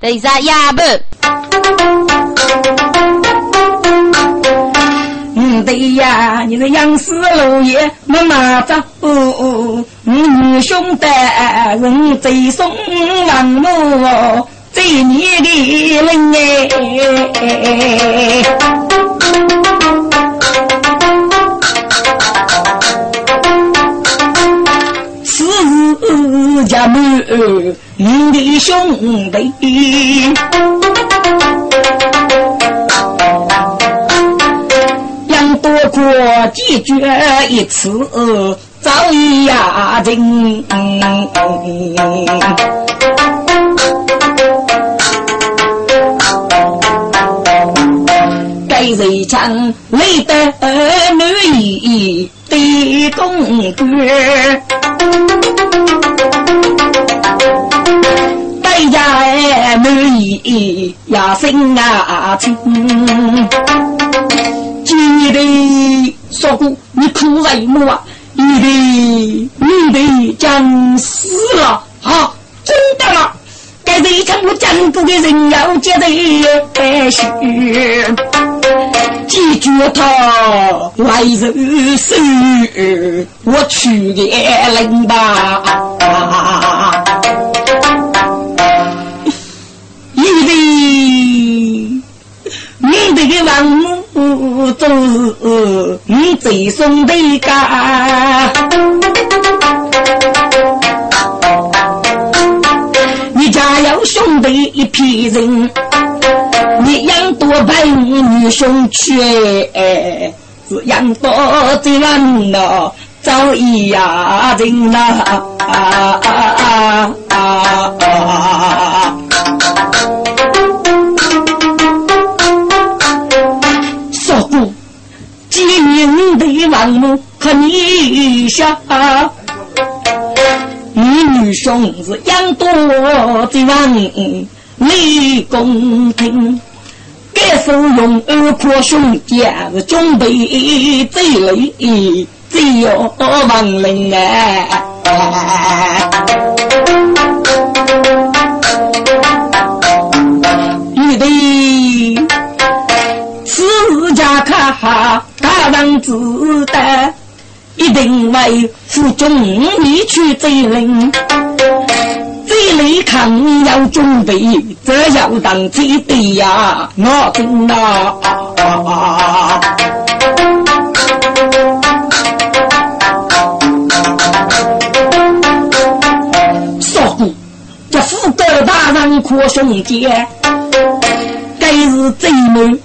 第三哑巴。嗯，对呀，你是杨氏老爷妈妈走，女兄弟人最送王母。最你的人哎，家母你的兄弟，杨多过解决一次早已压阵。谁唱累得女的公主，大家哎女医呀心啊亲，记得说过你哭什么啊？你的你的将死了啊！真的了。该这一场我讲过的人要接着续，记住他来人手，我去个领吧。这个王母都是你最送的家。兄弟一批人，你养多陪女兄去，是养多这人呐，早已压人呐。说王母可你下。女兄是养多的王，立公平。该收用二婆兄弟是准备最累，最要亡灵啊！你的此家卡大人知道。一定为负重你去责任，这里看要准备，这要当起的呀，我真呐。说过，这副高大人可兄弟，该是最美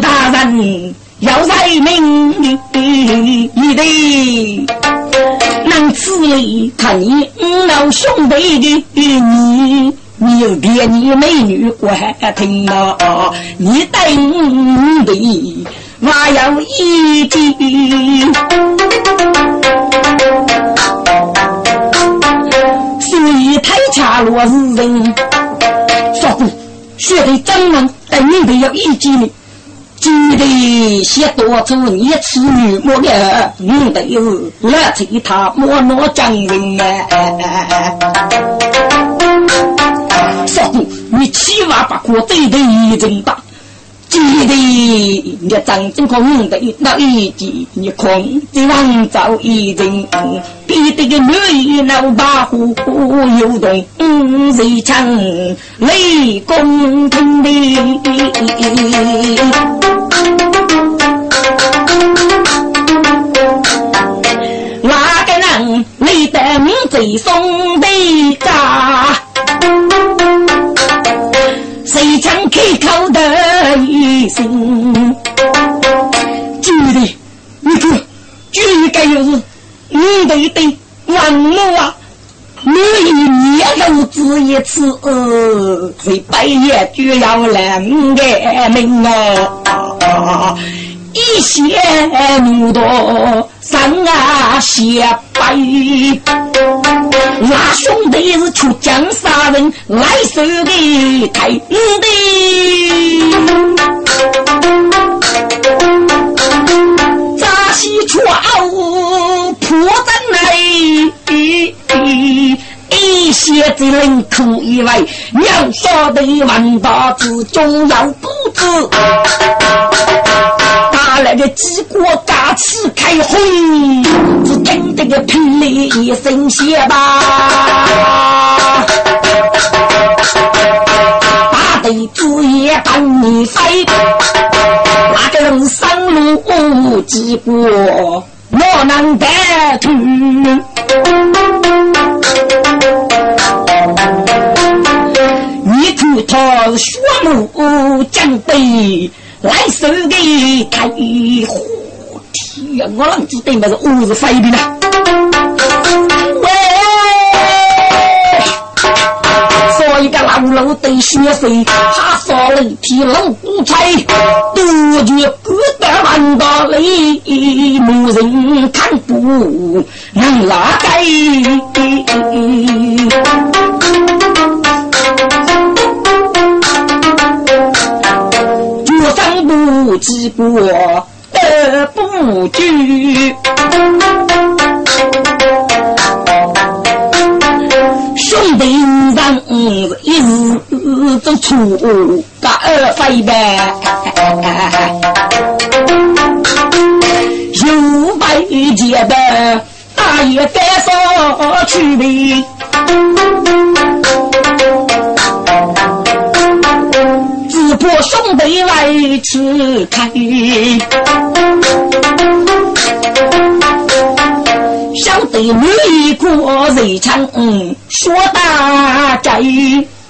大人。要在明你的能此里看你老兄弟的你，你有别你美女我还听了，你等的我要一句，所以太恰落日人，说过学的真能等你的要一句呢。记得先多做你次女莫个，女的是来催他莫拿将人啊！说过你千万不可对对一阵打。记得你张真可女的那一集，你空的王造一阵，逼得个女老把虎游动，谁唱雷公听的？哪个人你的名最送的家？谁将开口的一声？记得，你看，就应该就是你的一对王母啊！每一年都只一次，这百夜就要来个命啊！一些路多山啊斜白，那兄弟是出江杀人来收的太的，扎西出奥破阵来，一些子人苦以外，要晓得万大子中要不知，来个鸡锅嘎翅开会，只听得个霹雳一声响吧，大队子也帮你飞，那个人上路鸡锅我能得去。我啷知道那是五日飞的呢？喂，所以个老老的血水，他说了提龙骨彩，杜绝各大万道里没人看不能拉开。不记过不惧，兄弟人一日都出个二飞呗，有百劫的大爷该上去呗。兄弟来吃开，小弟女过日常说大寨，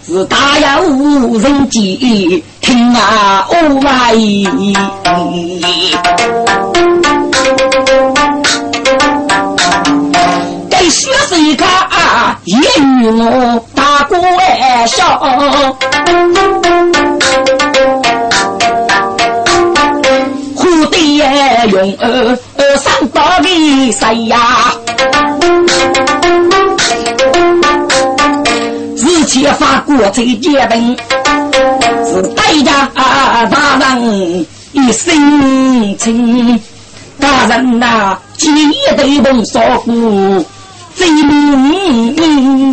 是大有人机听啊哦来，给学生看言语我大过玩笑。用二二三八的谁呀？日前发过这结本，是代家大人一生情。大人呐，记得动少妇最明。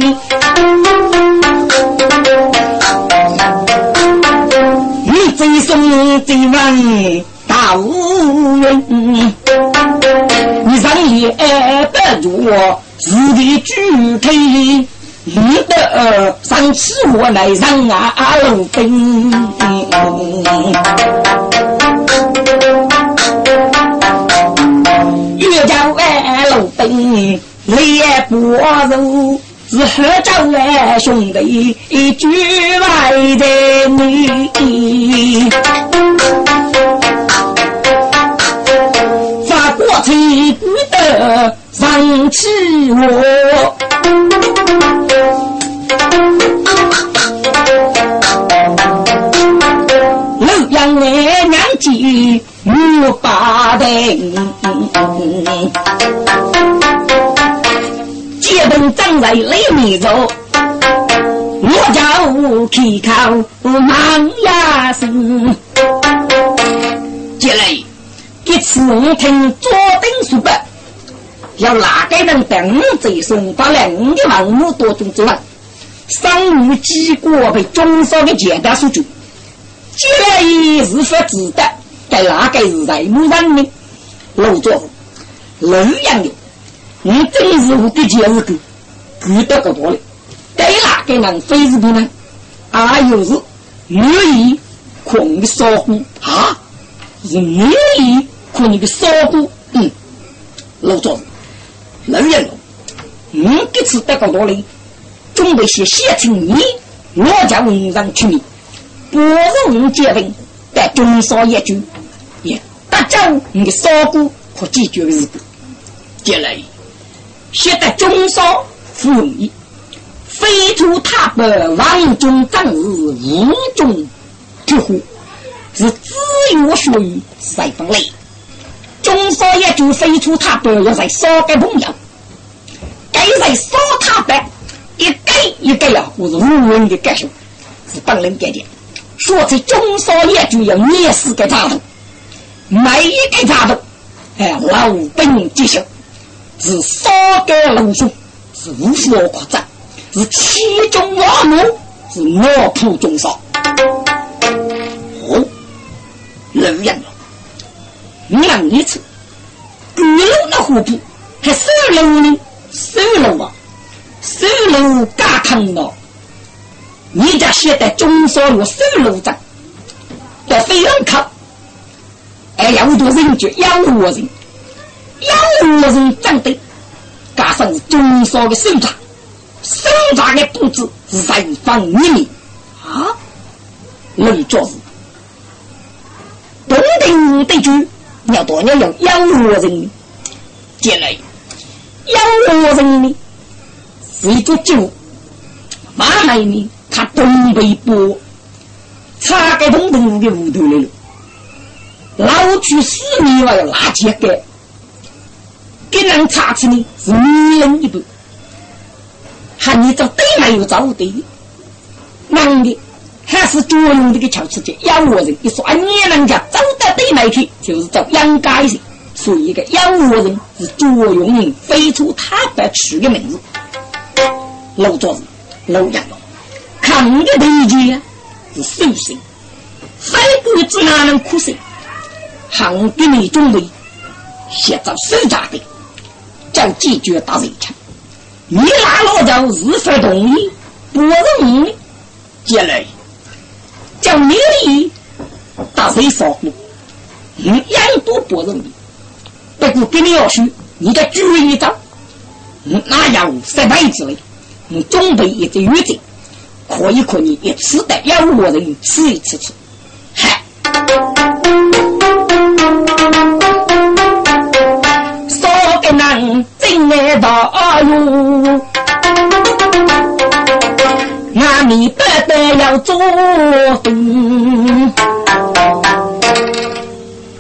你最送最问。无人，你上也不住自己举腿，你的上次我来上啊路兵，越叫万路兵烈不如，是何家万兄弟举来的你。最不得上起我，洛阳来娘亲有八代，结婚正在里面走，我叫开口忙呀声，接来。一次我听左丁说白，要哪个人等我这送把两的万物多种之外，上午几个被中烧的简单数据，接来是否值得？该哪个是在木人呢？老作老样的，你真是我的钱是够够得够多的。该哪个人非是不能？啊，又是愿意空的烧火啊？是愿意。看你的烧锅，嗯，老早老人了，嗯，这次得到多哩，准备些写成你，我家文上取名，不容结婚，但中烧一句，也大家你的烧锅可解决日子。接来，写得中烧不容易，飞出塔北王中正日无中之户，是自由学语赛风雷。中少爷就飞出他不要在烧给朋友，该在烧他白，一给一给呀，我是无人的感受，是本人点点。说起中少爷就要捏死个扎头，每一个扎头，哎，老本吉祥，是烧给老兄，是无所夸张，是其中万物，是卧铺中烧。哦，老杨了，两一次，古楼那虎扑还收楼呢，收楼啊，收楼嘎坑了。你家现在中山路收楼长，要非常靠。哎呀，我多人就养活人，养活人长得，加上是中烧的手札，手札的布置人方一面啊，能做事。东定得主要多要有养活人，进来养活人呢是一个酒，马来呢他东北部，查个东东的屋头来了。老去死命要拿起个，给人查起呢是女人一半，还你这对没有找对，男的还是作用这个巧吃去养活人。一说啊，你人家走到对面去，就是叫养家人，所以一个养活人是作用人飞出他的取的名字。老庄子，老杨了，看的对劲是寿星，海鬼子哪能苦心？行给你准备，写着手札的，叫解决打人枪。你那老赵日发动意，不容易，接来叫你的打谁少过？嗯，样都不容易。不过给你要说，你得注意一招。嗯，那要十辈子嘞，你准备一只月子，可以可以一次的要我人吃一次吃。嗨。说给那真爱道路，阿弥不得要做东。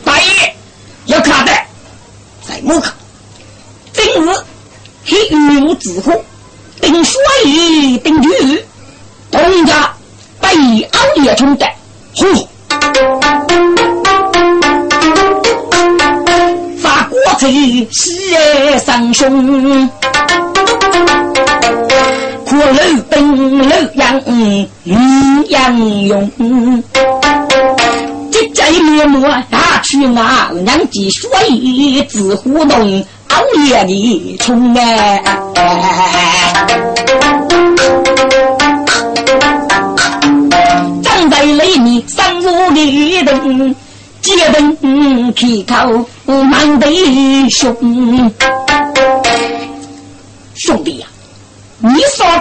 大爷要看的，在门口。今日黑云之火，定水定雨，东家被熬夜冲的，呼。在西山胸，苦路奔路杨嗯杨勇，急急面目打去那两记水自糊弄，熬夜的冲哎，站在里三五里灯。结登开口满地兄，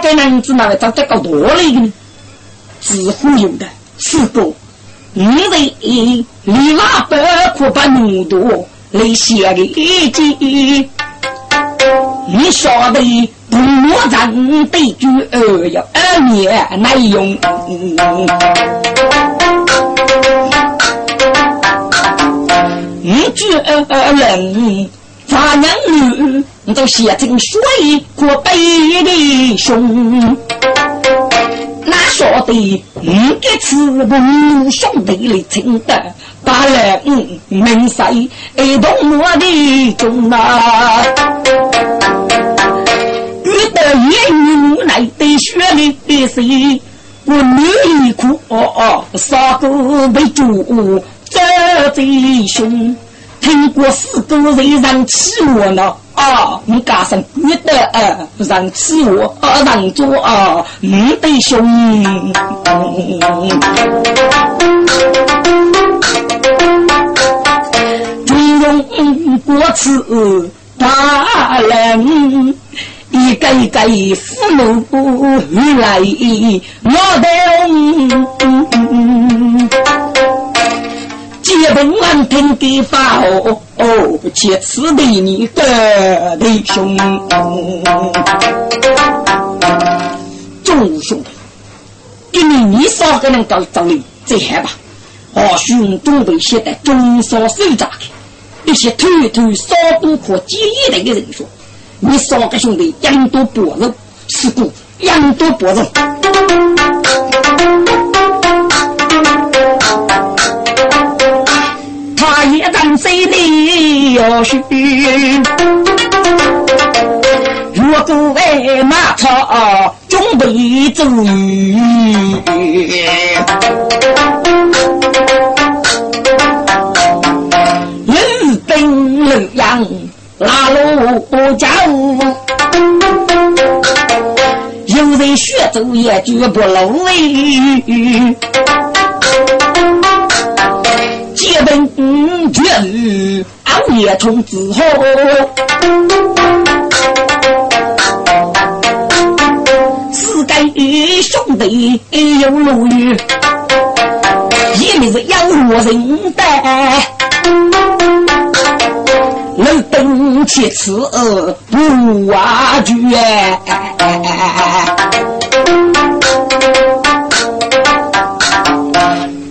少给男子那个找这个多了一个呢？自忽悠的是个，因为你那不可把那么多来写的一句，你晓得不莫人对句二要二年耐用。一句二人，大娘女都写成水过背的胸，哪晓得一个词不兄弟来听的，把人命塞一动我的中啊！遇到一女来的血的是我女哭哦哦，杀个为主。这贼兄，听过四个人让欺我呢？啊，你加上觉得啊，让欺我啊，让做啊，你的兄。军容国耻大人，一个一个父母来我的。本安听的法哦哦，切此的你的弟兄，众兄弟，给你你少个人搞找你最害怕。二兄准备现在中少手扎开，一些偷偷少多可记忆的人说：“你少个兄弟养多薄肉，是故养多薄肉肉。”谁的要是若各位马超准备走。日本洛阳拉罗家有人学走也绝不漏哎。结本绝日熬夜从之后。兄弟有路遇，一面是养活人的，能登其次不挖掘。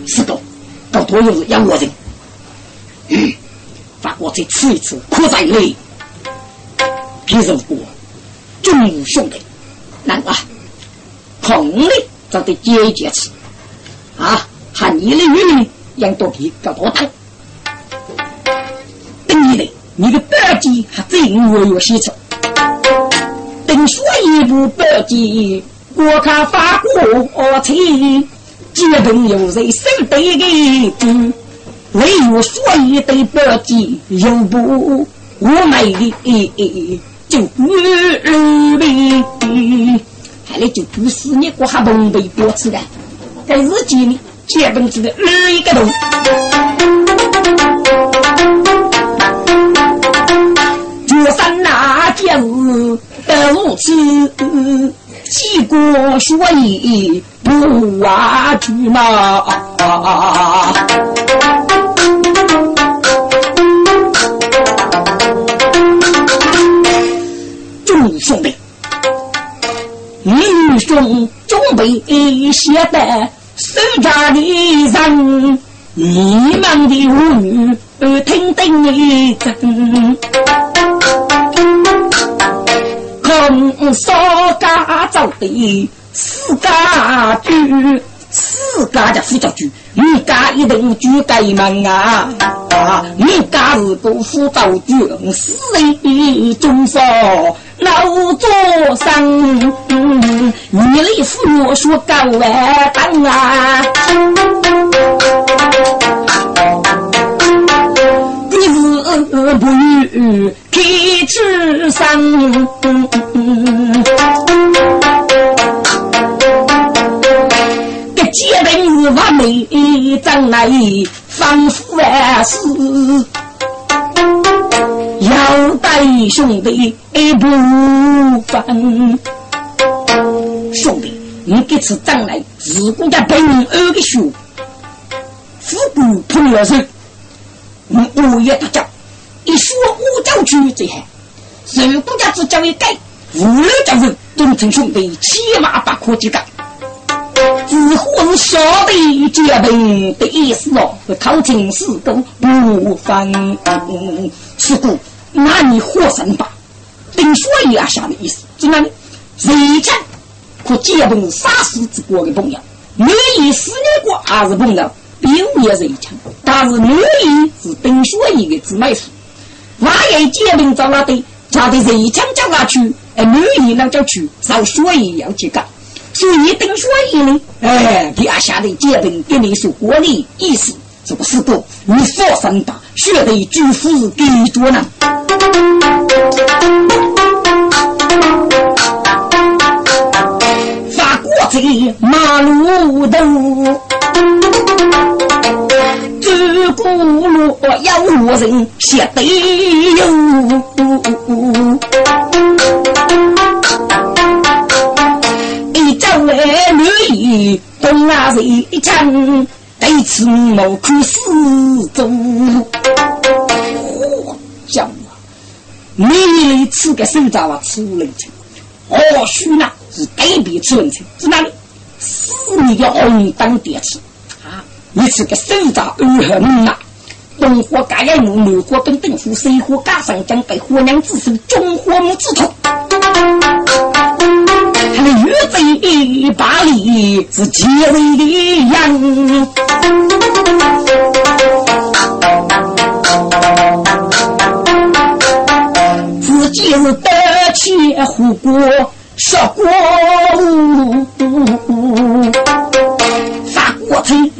是的，到多又是养活人。嗯，法国再吃一次，苦在内。别人过，众兄弟，难啊！红的就得解决吃啊，喊你的女养多皮搞多大？等你的，你的白鸡还真我有喜吃。等说一部白鸡，我看法国情，基本有人手得的唯有所以对白鸡，又不我美的就女的。还来就不是你国哈东北多吃的，在日记里基本是个二一个洞。就算那件事得如此，几国学艺不挖去嘛。众兄弟。英雄准备写的手札的人，你们的无语听得一阵。空少家走的四家居，四家的副家居，你家一定住盖门啊！你家是个副道居，四人中少。老座上，你来扶我说高万当啊！你是不与开智商，这结婚是完美将来仿佛是。要带兄弟不分，兄弟，你这次将来是国家本二个学，富贵碰了手，我五月大叫，一说五教区最好，如国家只教一改，五六教人都成兄弟，起码不可几个。自婚小弟结婚的意思哦，考进士都不分，是故。那你活神吧，丁说一下的意思，在哪里？谁强可结同杀死之国的朋友，女一死女国还是朋友，并也是一强。但是女一是丁说一个姊妹数，万一结同找了的，他的谁强叫他去，而，女一那就去，找说一要去干。所以丁说一呢，哎，底下的结同给你说国力意思。这个是个你所生的，血泪巨富给多呢。法国在马路头，走过路要路人写得有。女衣东啊谁一唱。一次我看四周，嚯，叫啊！每来吃个手札啊，吃人情。或许呢是对比吃人情，在哪里？四面的红当点吃啊！你吃个手札二很呐。东火盖一木，南火等等夫，西火加上将被火娘子手，中火木之头。玉贼把里是结为的样，自己是得钱护国杀国法国城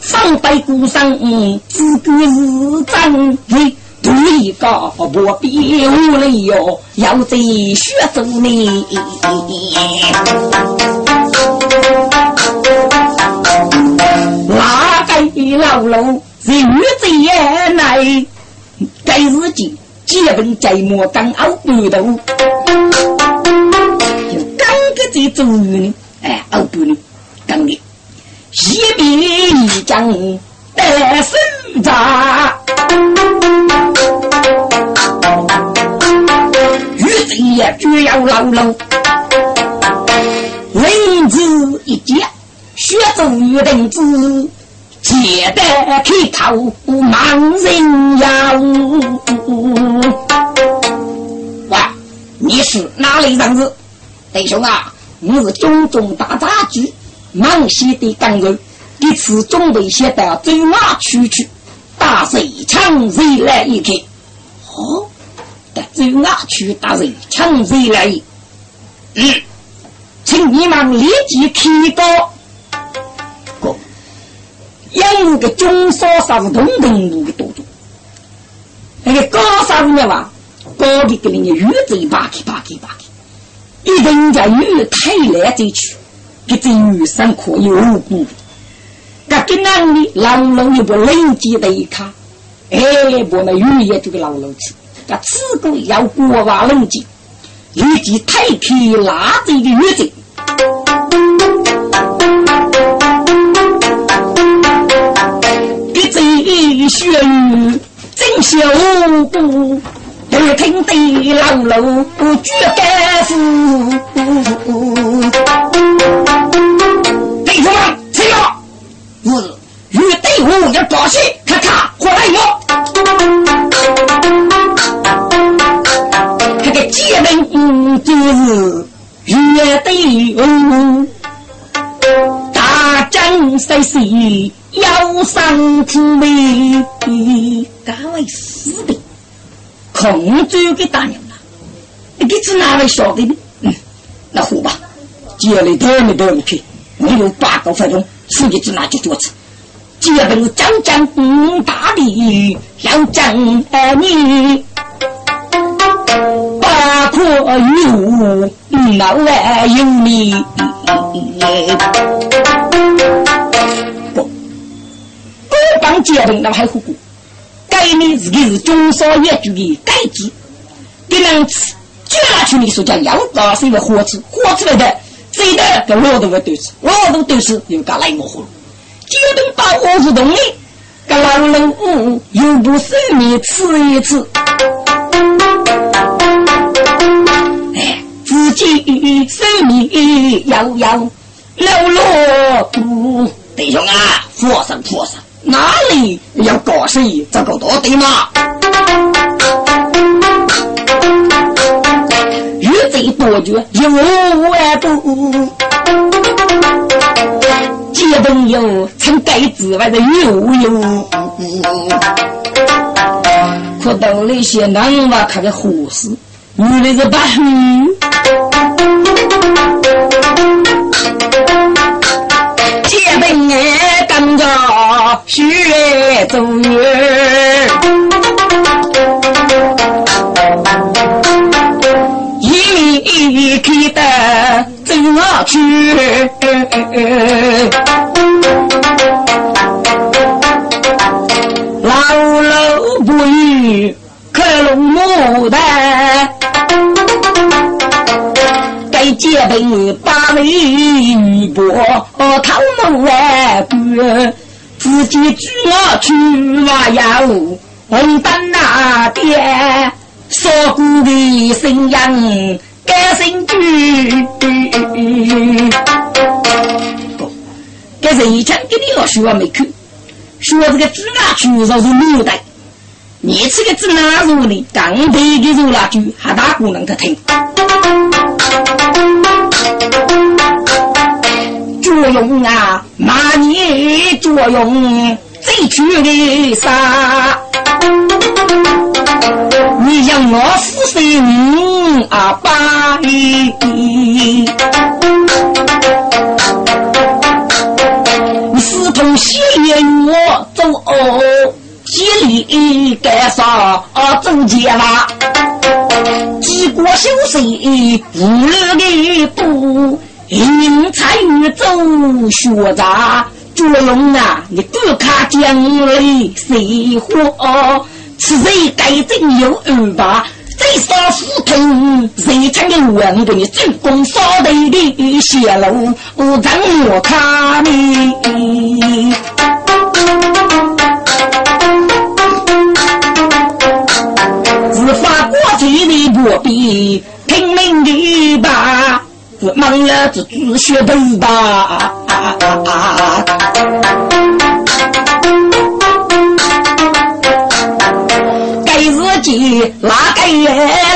上百孤生，自古是真你一个不比无理哟，要在血走呢。哪个老楼人在眼内？该日记基本在莫刚熬不头，就刚个在做呢，哎，熬不呢，刚的。一笔一将得手扎，玉贼也就要牢牢，文字一结，血走玉人子，借得开头盲人妖。喂，你是哪里人子？弟兄啊，你是中中大杂居。忙西的刚柔，这次准备先到走马出去，打水枪谁来一看。哦，得走马去打水枪谁来？嗯，请你们立即开刀。哥，养个中少杀是同等路的多种，那个高杀子呢吧？高的给人家鱼嘴巴开巴开巴开，一人家鱼太来再去。给这女生可有无辜？这跟男的老龙又不冷静的一看，哎，我们语言这个老龙去，这此个要国外冷静，立即抬起拉着的女子，这这血雨真小不？耳听得老楼举杆斧，弟嗯，那好吧，接来头你都你去，我有八个分钟，自己只拿就桌子。接本讲讲大礼，要讲你，八可有老来有你。不，不帮接本，那还好过。该你自己是中少业主的该子，给人吃，就拿去你说讲要搞是因为火吃，火吃来的，谁的跟老头们对吃，老头对吃又搞来我火了，就等把我是动的，跟老人嗯又不是你吃一次，哎，自己生命要要老老不弟兄啊，佛山佛山。哪里要搞生意？这个多对吗？越贼多绝有万多，结朋友从盖子外的有有。可到那些男娃看个护士，女的是白。结朋友跟着。雪走远，的走去，老楼不语开龙木的，该结伴八位女伯讨门来过。自己举我去挖呀路，红灯那边说过的信仰改新句。这是以前给你老说没去，说这个举我去就是牡丹，你吃个举哪路呢？刚背的入那就，还大姑娘他听。作用啊，骂你作用，最去的啥？你你让我负心啊爸！你私通西言我走哦，几里干啥走街啦？几国修水无路的步，人才与走学杂。捉龙啊，你不看江里水火。是谁该正有二把？谁杀斧头？谁抢的王给你进攻扫地的泄露？我让我看你。自发过去的不必拼命的把，我忙了这猪血头吧。哪个也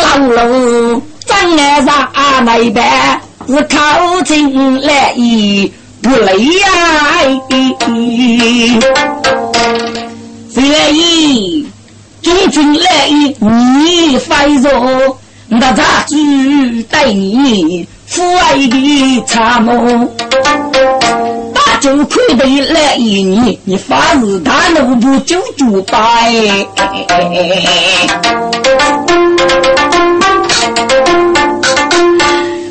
老路，张爱上那边是靠近来意不累呀？谁来意？中军来意你快说，那咋子带你父爱的参谋？就看得来一年，你发誓他奴不就就拜？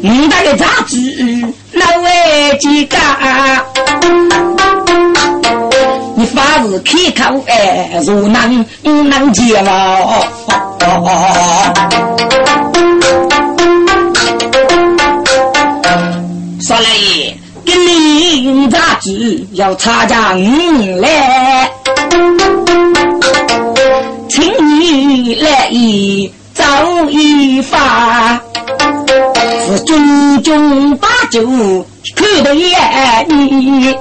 你那个杂子老外几个？你发誓开口哎，如能能接了。说来。你咋子要参加来？请你来一走一发，是军中把酒看得眼你。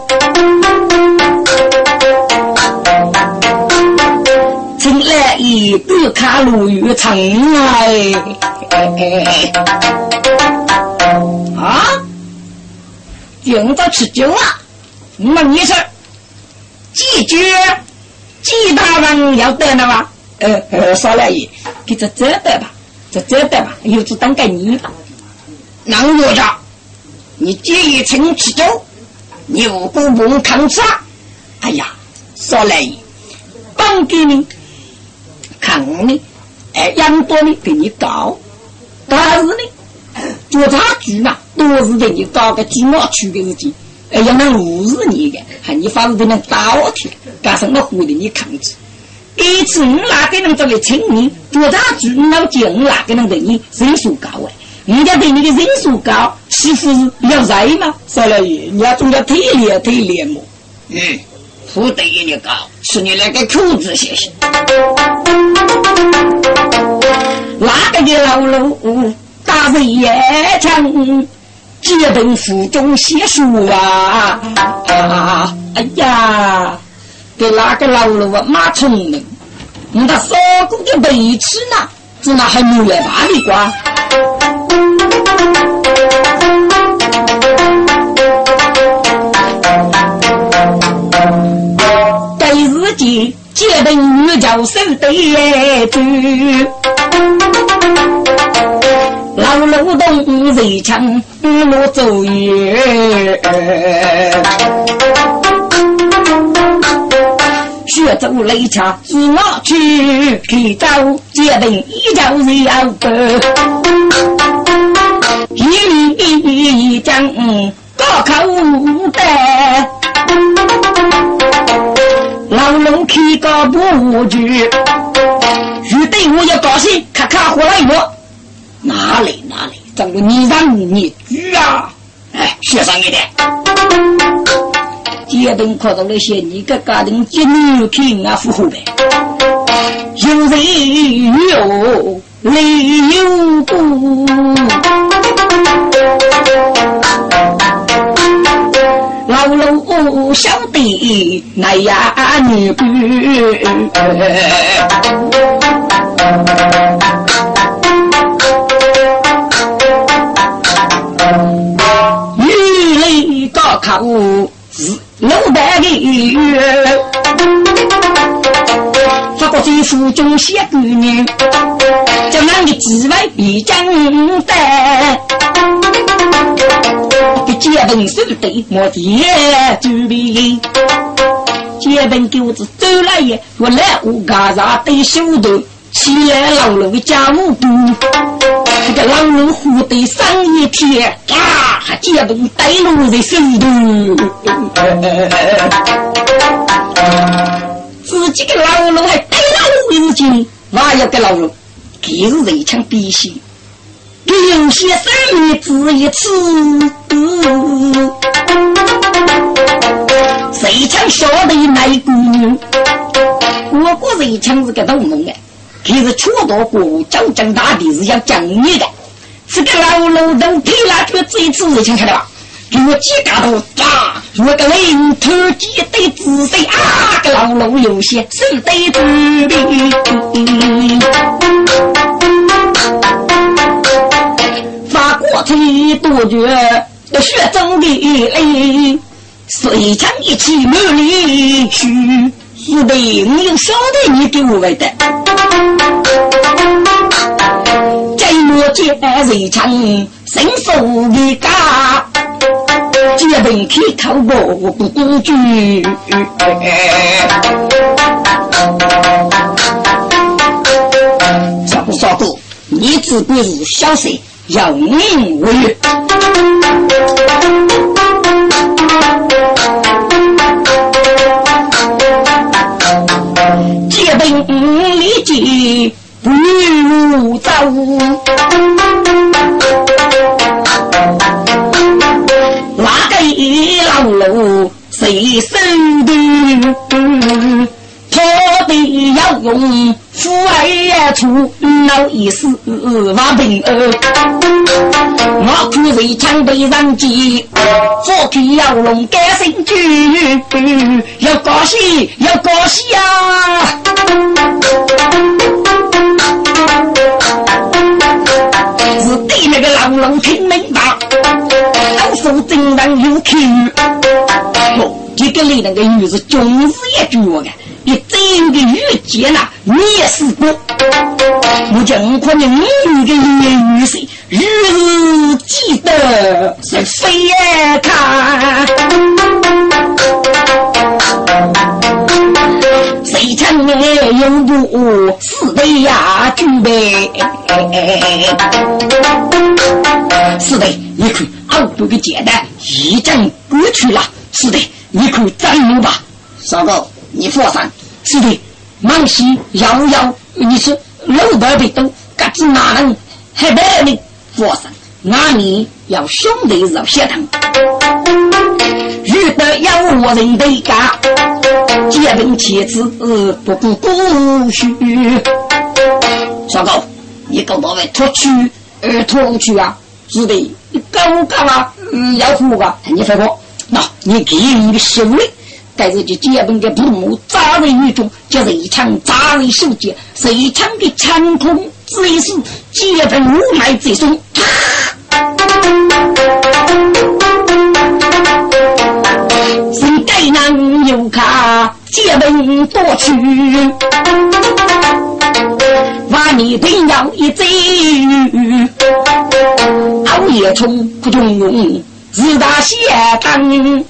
请来一不看路与城来。用着吃酒啊！问一声，几句？几大人要得了吗？呃呃，少来一，给这这得吧，这这得吧，有子当给你吧。能我家，你介意请吃酒？牛不不抗杀？哎呀，少来一，帮给你，看你，哎，养多你给你搞，但是呢，做茶具嘛。都是给你搞个鸡毛去的事情，哎，呀能无视你的，还你反正都能打我天，干什么活的你抗拒？一次你哪个人这里请你多大主，老姐你哪个能对你人数高哎？人家对你的人数高，岂不是要热吗？少了爷，你要总要体谅体谅我。嗯，不对你高，是你那个口子谢谢。哪个的老路打人也强？结等府中写书啊！啊哎呀，给哪个老了啊？马聪明，你他少过的白痴呢？只那还没来大的瓜。对日记，结等女教授对住。老路东人强，路走远。学走雷枪，自我去去找结定一朝要得。一将高考得，老路开个不住，遇对我要高兴，咔咔活了一个。哪里哪里，怎么你让你举啊？哎，学上一点。结婚看到那些你个家庭子女看啊，符合呗。有人有泪有不，老楼小的那呀女不。考是六代的月，法国政府中写规定，叫那个几位比将的，给结本手对莫爹准备。结本狗子走了也，我来我嘎啥对手头，起来老路的家务多，这个老路活得上一天，啊，结本带路在手头。自己的老路还带老路进，哪有个老路？给是人枪必须，给有些生命只一次。谁枪晓得那姑娘？我国人枪是个动弄的，可是出到国交正大地是要讲你的。这个老路都推了，这这一次人枪看到吧？给我几嘎头炸！我个领头几对子孙啊，个老路有些手对子兵，发过去多绝血中的泪，水枪一起没离去，是的，我有晓得你给我的，这我见水枪伸手的嘎。结本开口我不孤举，少不少个，你只管是小事，要命为月。结本立即不如走。老路谁守的？他的要用父爱出老一死瓦平儿，我苦为强被人击，火皮要龙改心句，要高兴要高兴呀！是对那个老龙听明白。手真能有口，哦，这个里那个女子总是一句话的，你整个鱼节呐，你也试过。我讲可能你的鱼是日日记得是飞看，谁称你永不死的呀？举杯，是的，你看。好多个简单，一阵过去了。是的，你可站住吧，少哥，你放心。是的，忙西摇摇，你是老板的都，各自哪能还白你放心？那你要兄弟肉血疼，遇得要我人的家，结婚妻子不顾姑须。少哥，你跟我们出去，呃，出去啊？是的。你干干嘛？嗯，要哭吧？你别哭。那你给予你的兄弟，带着去接本的父母扎人于中，叫一场扎人手节，是一场的长空之死，接本五脉之中。是该男有卡结本多去，把你定要一贼。熬夜冲不中用，自打血汤。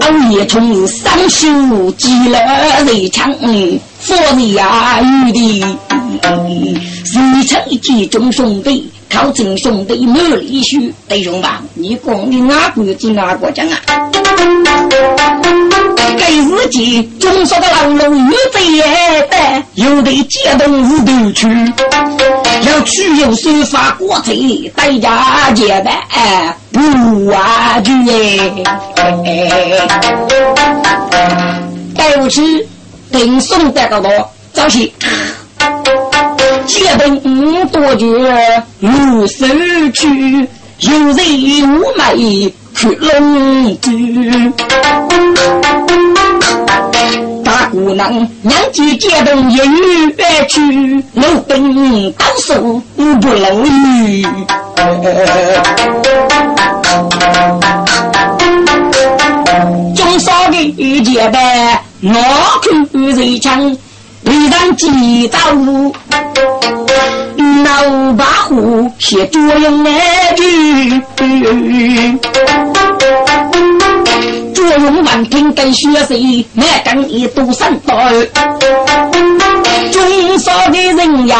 熬夜冲上手急了热枪，火热呀雨的，日成集中兄弟。靠近兄弟没理须，弟兄吧，你讲你哪个子哪国讲啊？该日记中说的老龙有贼的，有的接动日头去，要去有手法过贼，代价结拜不完全。带我去定送带个多，早些。借本多绝无手去，有人无美去龙居。姑娘娘家借本一女去，老本高手不漏雨。中少的借呗，我看人强。为上几道路，老把火写作用来句，作用万听跟学习，那跟一读三代，中少的人要。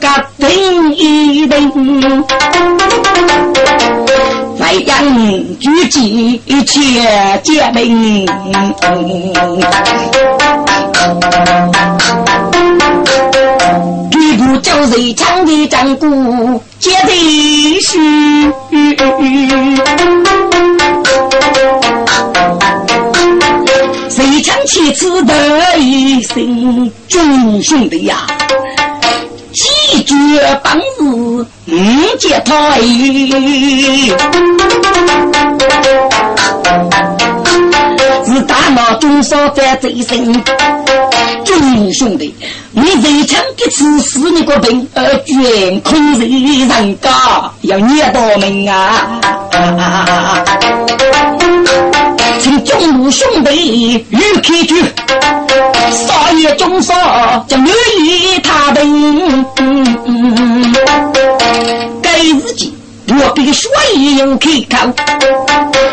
革定一定，为人举己切结命。举步就是强的战鼓，接的须。谁强其次得一生，忠兄弟呀！几绝本事五节台，是大闹中少在最深。众兄弟，你最强的此事你个病，而卷空人人家要念到命啊！请众路兄弟与开去，少爷中少将愿意他等。该日记我必须有开口，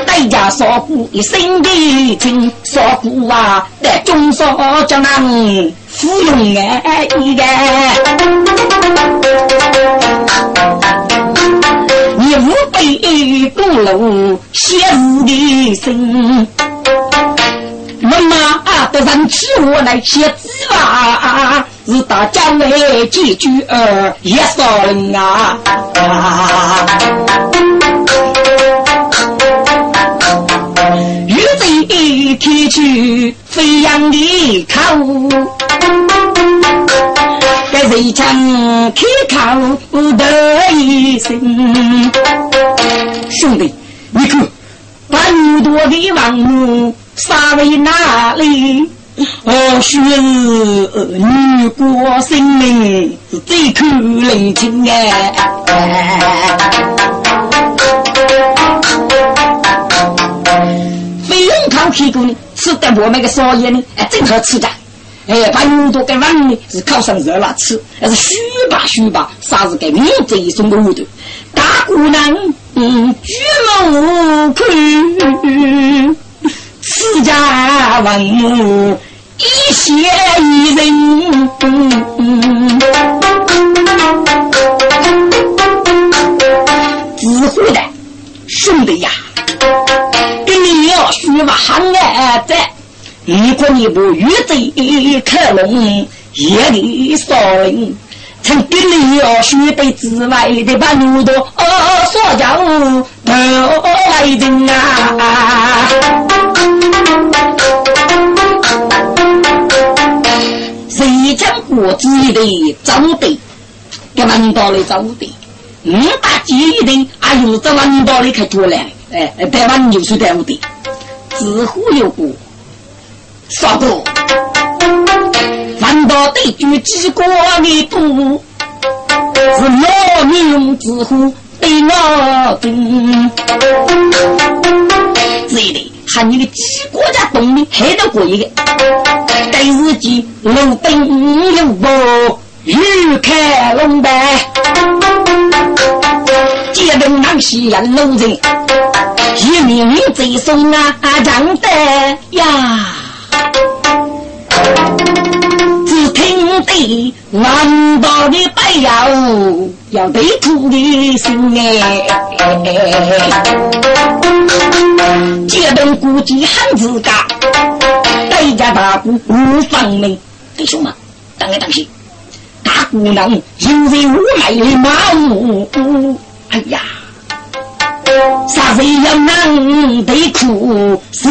代价少付一生的情，少付啊，在中少将能服用爱一个。你无辈公路写字的心，妈妈的人替我来写字啊，是大家来几句儿也少人啊。玉贼提起飞扬的口。谁将开口的一声？兄弟，你看，把那么多的王母杀在哪里？哦，是女过生命最可怜情哎。费用靠屁股呢，吃得我们个少爷呢，哎，正好吃的。哎，把牛多给碗呢，是烤上热辣吃，还是虚吧虚吧，啥子给民这一送的屋头，大姑娘，嗯，举目看，此家万物一血一人，自护的兄弟呀，跟你要虚吧，喊来在。如果你不遇贼克隆，夜里少林，从地里要学得之外的把路多哦，说叫头来人啊！谁将国子里的走的，给门道里走的，五大几的，哎呦，这门道里可多了，哎，台湾牛是这样的，自乎有过。说过，难道对举几个你多？是老命之乎？对我真。这一类喊你的几国家动力还得过一个。该日记路灯有波，玉开龙白，结登南西人路人，一命最送啊，长得呀。只听得难道的白药要对土的心哎，这等估计很自家，代家大姑无方门，弟兄们，当个当心，大姑娘有人无赖的马武，哎呀，啥人要难得苦，谁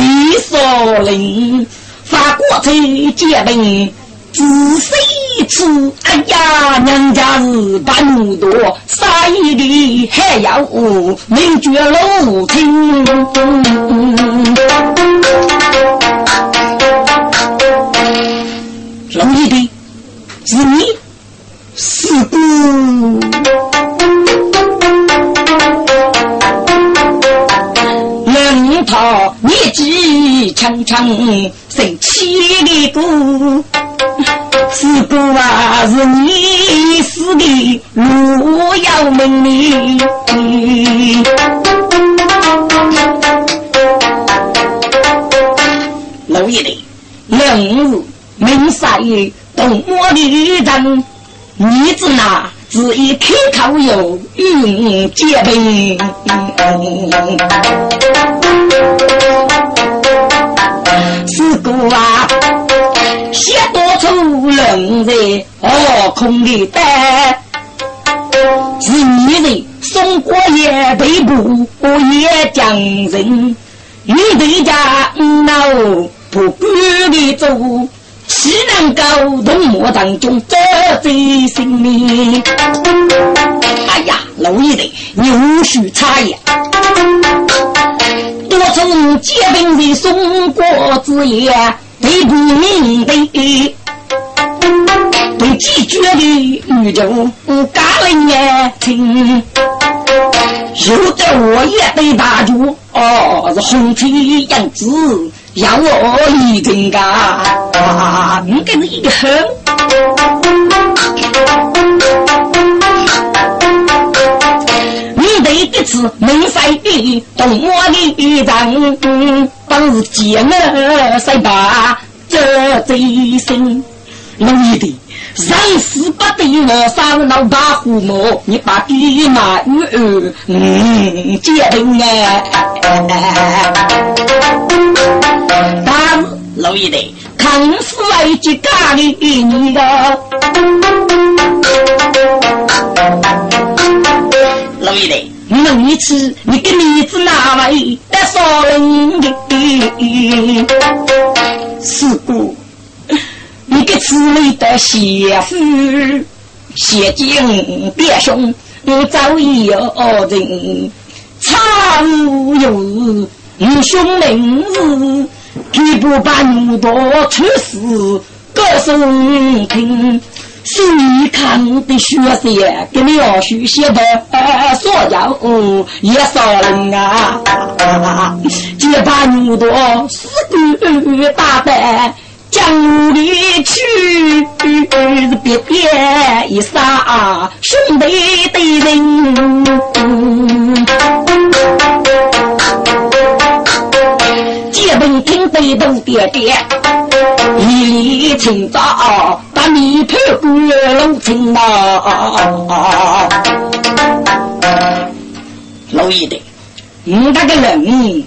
说灵？法国才结兵，仔细吃。哎呀，娘家是把奴多，杀一的还要名绝楼厅。老一的是你，是姑。他年纪长长，生气的姑，是个啊是你死的我要命哩。老爷的，人日明杀也动我的人，你子那只一开口有与结冰。是个啊，写多出人在哦空的胆，是你人送过也被捕也将人，你对家闹。不管的走，岂能够同魔当中折罪性命？哎呀，老爷的，你无需插言。多从结兵的送过之言，对不明的，对拒绝的宇宙家人也听。有的我也得打住，哦，是红旗样子。要我一定干，你跟你一个狠！你得这次没赛的，动我的人，当是奸恶谁把这贼心？老一的，人死不得我上老大父母，你把爹妈女儿嗯接定哎。但老爷的，看似来几家的你的，老爷的，弄一次你的女子哪来得少人的？四姑，你的姊妹的媳妇，谢金别兄，早已有人，差无有日，兄名字。绝不把牛多出事，歌声听。是你看的学些，跟你要学些的说教也少人啊！就把牛多四个大胆江里去，别别一杀兄弟的人。闻听北斗爹爹，一里清早把米铺过路程啊！老爷的，你那个人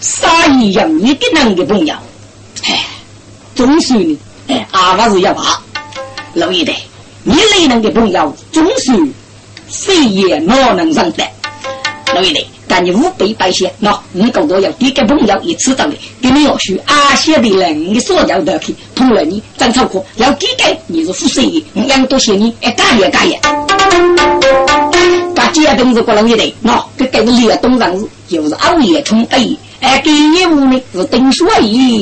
啥一样你的那个朋友，哎，总是呢，哎，阿爸是要怕。老爷的，你那能的朋友总是谁也莫能上的。老爷的。但你五百百些，喏，你更多要几个朋友一起到的，给你要学阿些的人你所要的去，碰了你张超课，要几个你是副生意，你养多些你，哎，干也干也。把几样东西过来也得，喏，给给你立东上是，就是熬夜冲哎。哎，给业务呢是等水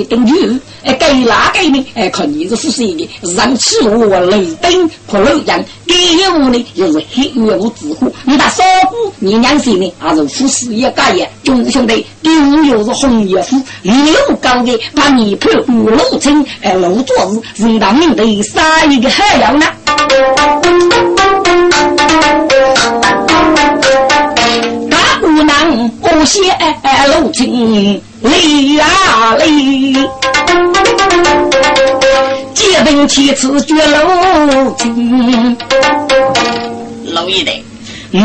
等雨，哎，给哪个呢？哎，看你是富谁的，让起我楼顶破楼阳。给业务呢又是黑业务支付，你打少股你娘谁呢？还是富事业干业，兄兄弟，给我又是红叶夫，六高的把你破五楼层，哎，楼做事人当命的杀一个海洋呢？不写路情泪啊泪，结婚妻子绝路情。老爷的，你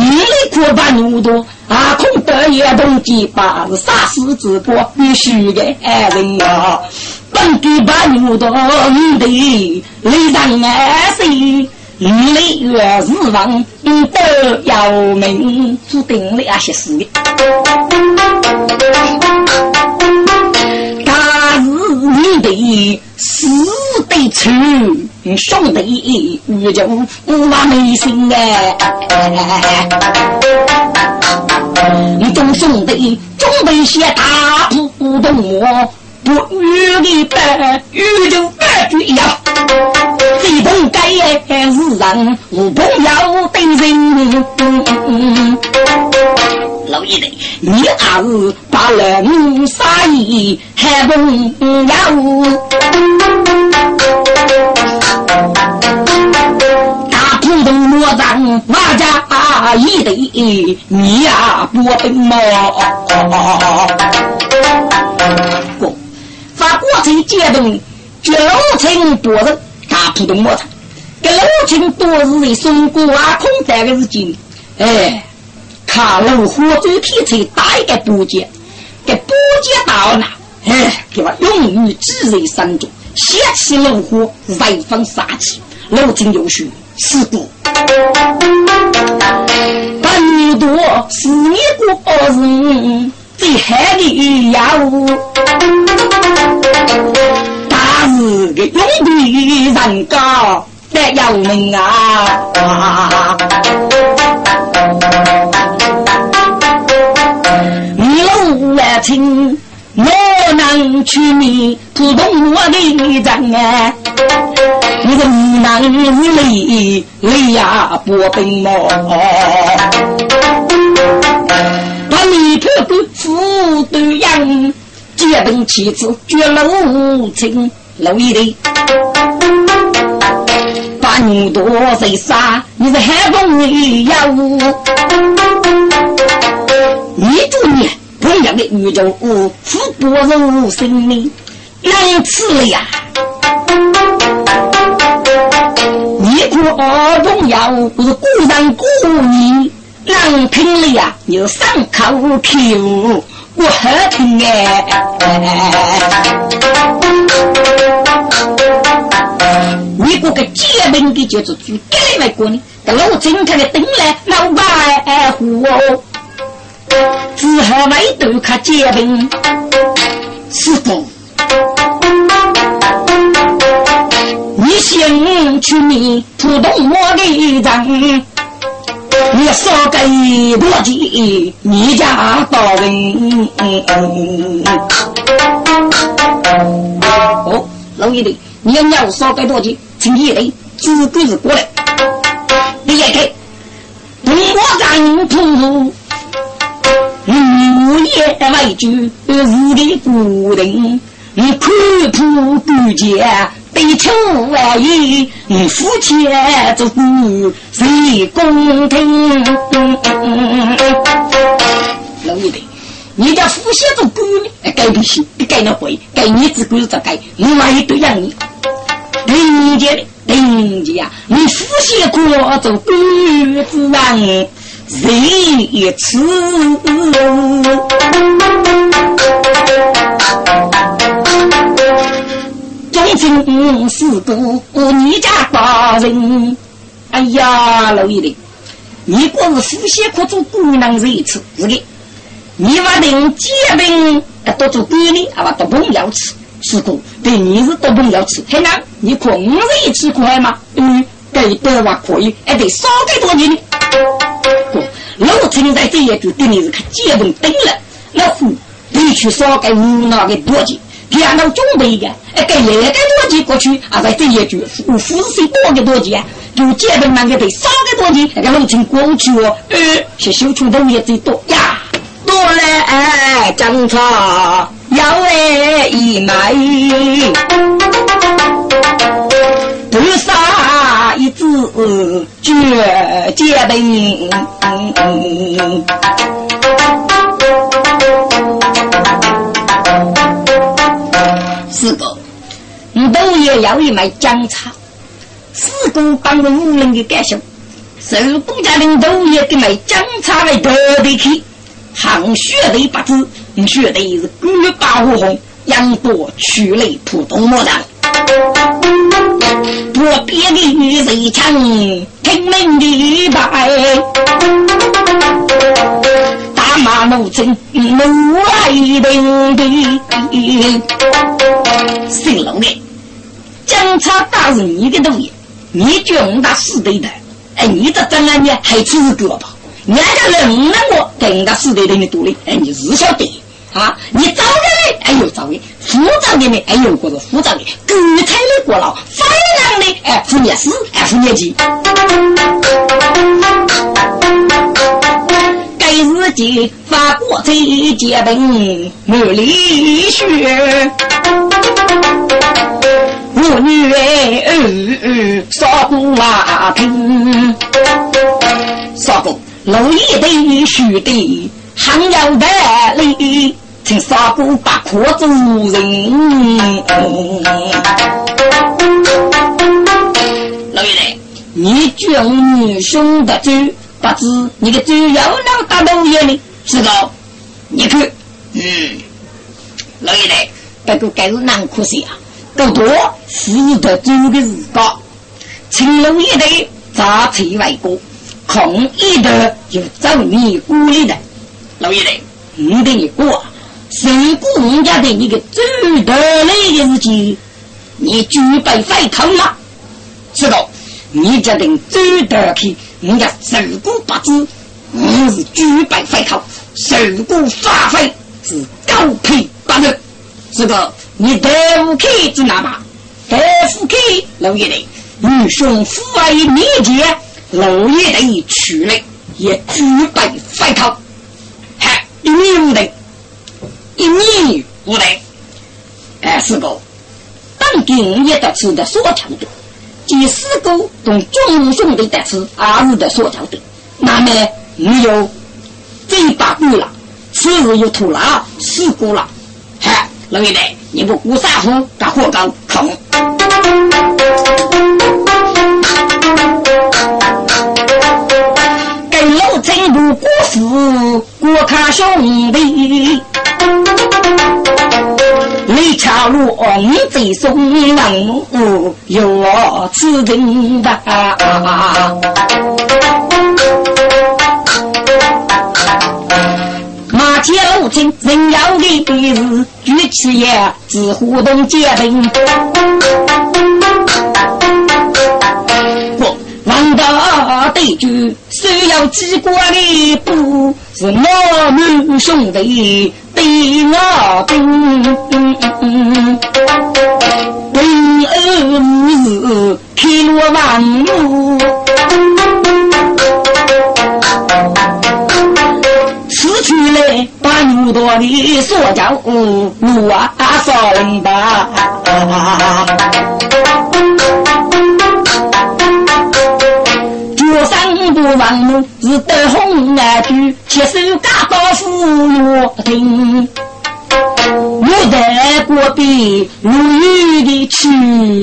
可把牛多阿，空得也动几把是杀死之国必须的人啊，本地把牛多你的泪上爱谁？你越是王，都要命，注定了那些事的。但是你得死得出，兄弟遇着我没心哎。你众兄弟准备些大不动我。不与你白，与就白句一样。最痛该是人，我不要得人。老爷的，你还是把人杀意还不要？大普通魔脏，我家一的，你呀不笨吗？不，发过程接动，绝无成人。普通摩擦，给六成多日的送过啊空战的日情，哎，看路火走天车打一个补给，给补给到那，哎，给我勇于指人山中，掀起怒火，燃放杀气，六成有序。是故，本多是一个人最害的妖物，大日的勇的人高得要命啊！路万清。我能取你普通我的人啊，你个无能无力，力呀不兵么？把你这个副队长接本妻子绝了无情，老一的，把你多谁杀？你是海风的妖物，你就你。同样的宇宙，富不如生命，能吃了呀！你国重要不是古人古语，能听了呀！你是上口口，我好听哎！你国个结婚的就是最改外国呢，这老正常的等来老白虎哦。只好为都看结婚，是否？你先去你普通我的人，你少给多几，你家大人。哦，老爷的，你要要少给多几，请一人自个子过来。你也给，我丈夫。无言为主，日的固定。你苦苦不见，悲秋万语。你夫妻之事，谁公平？老一辈，你家夫妻做官呢？改不起，你改那会，改你只管着改，另外一堆养你。人家，人家，你夫妻过做官之人。人一次，中正是个你家大人。哎呀，老爷的，你果是夫妻可做姑娘这一次，是的。你话定结婚要多做闺女，啊，不多朋友吃，是个。对，你是多朋友吃，很难。你可五十一次可以吗？嗯，给的话可以，还得少给多点呢。老陈在这一句对你是可结婚等了，老虎必须少给无脑的多钱，电脑准备的，哎，给那个多钱过去，啊，在这一句富富士多给多钱，就结婚那个得少给多钱，那个老陈过去哦，呃，是修出头也最多呀，多了哎，张茶要来一买，多少？一字绝结冰，四个，你都也要一枚姜茶。四个帮着五人的感受，受公家领都也给买姜茶来得的去，行血的八字，血的是古八虎红，杨多曲类普通莫长。我别的女人唱，拼命的摆，大马路正路来的的，姓龙的，警察打是你的东西，你军大死对的，哎，你这张案呢还资格吧？人家认了我，跟他死对的你多嘞，哎，你是晓得。啊！你早的嘞，哎呦早的；复杂的嘞，哎呦过是复杂的；具体的过了，非常的哎，负面死，哎，负面记。该日记发过最结本没理学，我女儿少不马听，少不。路一对兄弟，还要得力，请杀过八可做人。老爷爷，你救女兄的罪，不知你的罪要能打到爷呢？知道？你看，嗯，老爷爷，不过该是难可惜啊，够多死的罪的日高，青龙一队杂碎外国。空一的就找你鼓励的，老爷爷，你的一个，谁顾人家的你个最得力的事情，你举备反抗吗？是道，你决定最得去，人家受过不知，你是举备反抗，受过发挥是高配不能。是道，你得不起只拿吧？得不起，老爷的，你兄父爱面前。老爷等去了，也举备反抗。嗨，一年无得，一年无得。哎，四哥，当今也得吃的所条的，即四哥同众兄弟得吃，也是的所条的。那么你有这把过了，此日又吐了四哥了。嗨，老爷爷，你不顾啥乎？干活干空。过府过看兄弟，李巧罗最送能有我此人吧。马前路程人要的辈子举起也自互动结冰。大对局需要几关的步，是我们兄弟我兵。平安日开路万路，吃出来把牛多的说叫路啊送吧。王母是得红儿女，亲手嫁到富岳庭。我在过边如雨的去，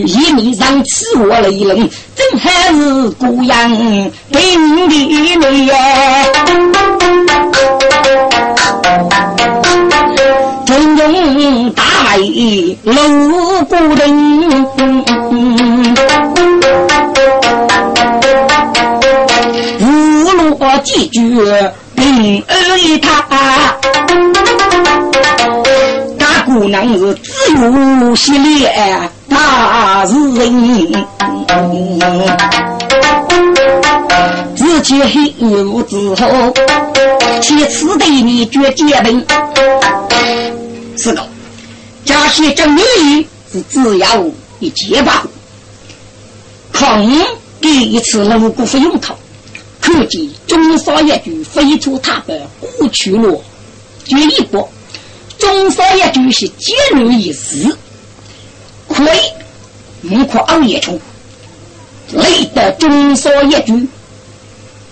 一面上起我了一轮，真还是姑娘平的美呀。中庸大美路过人。几句平儿一他，大姑娘是自由喜脸大是人，自己黑有之后，其次对你绝结冰。是的，家些正义是只要一结巴，空给一次路过费用头。可见中少一句飞出他的过去路，就一步。中少一句是节律一时，可以不可熬夜冲，累得中少一句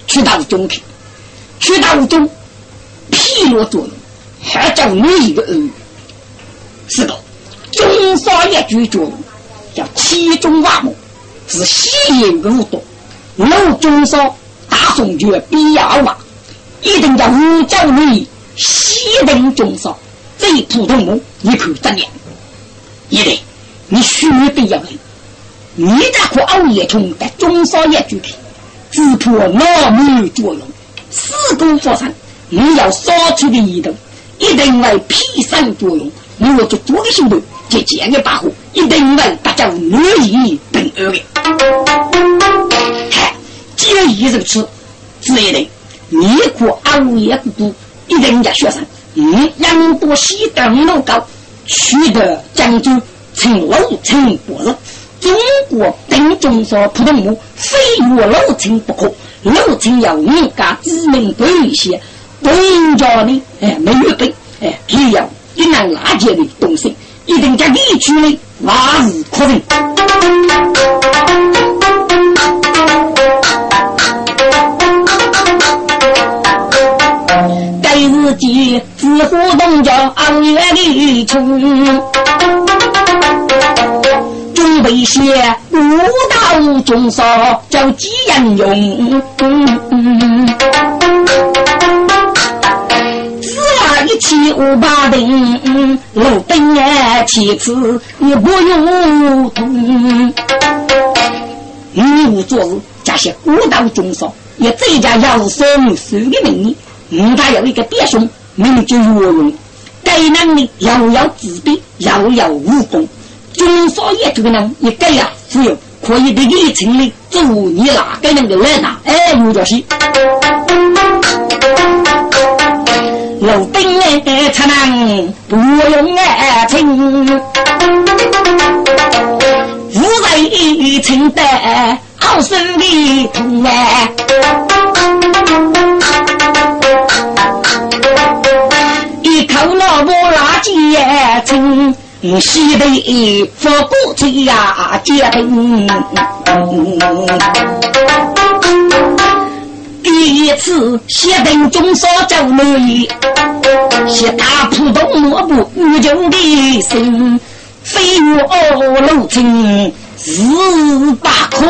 去到中去，去到中疲劳作用，还叫你一个儿。是的，中少一句作用叫其中万木，是吸引入动，老中少。大宋绝必要嘛，一定叫五角女西登中少，这普通木你可怎样？一定，你须得要领，你这可熬夜虫在中少也具体，只破脑门作用，四功发生，你要杀出的一动，一定为披散作用，你要做多个行动，就这样的把握，一定为大家乐意等二的。既然如此，之类的，你可熬夜不读，一定家学生，嗯，杨多西登楼高，取得江州成楼城博士。中国等中说普通话，非我楼城不可，楼城要人家知名多一些，人家呢哎没有备，哎，只要一难垃圾的东西，一定家地区的那是可能。虎动叫昂月的穷。准备些武道中少叫几人用？只那一七五八零，路灯哎，其次也不用？动。女无做事，加些武道中少，也这家要是生手的名义，嗯，他有一个弟兄，名叫岳勇，该男的遥遥自闭，遥遥无功。中少爷这个人一个呀，只有可以对你城里做你哪个人的来拿？哎，有着是。老兵哎，才能不用爱情，无人承担好生的痛哎。口老母垃圾也成。西北佛骨吹呀，结冰。第一次西登中少走路，是大浦东莫不遇穷的生，飞越路程十八苦。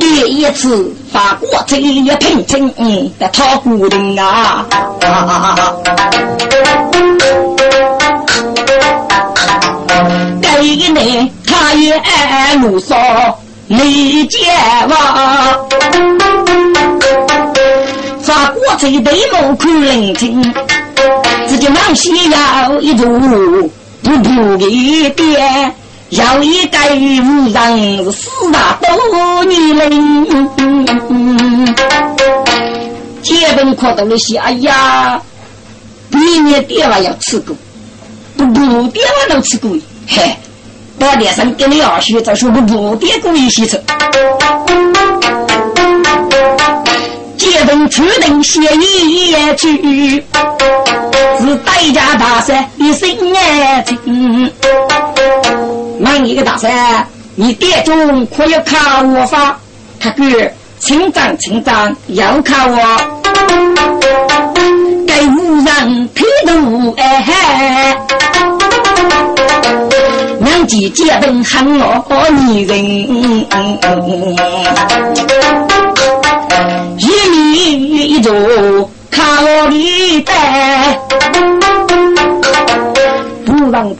第一次。法国这一平静的他固定啊，这一年他也路上没见望。法国这一对门口冷清，自己忙西要一座不不的店。要一个无人是四大多女人，结婚可到了些，哎呀，比你爹娃要吃过，不不爹娃能吃过，嘿，到脸上跟你二叔再说不不爹过一些吃。结婚初定协议也去，是代价大山一生爱情。问一个大山，你爹中可有考我法？他哥，请长请长，要考我。该无人推动哎，娘姐结婚喊我女人，一米一座考我的带，不让。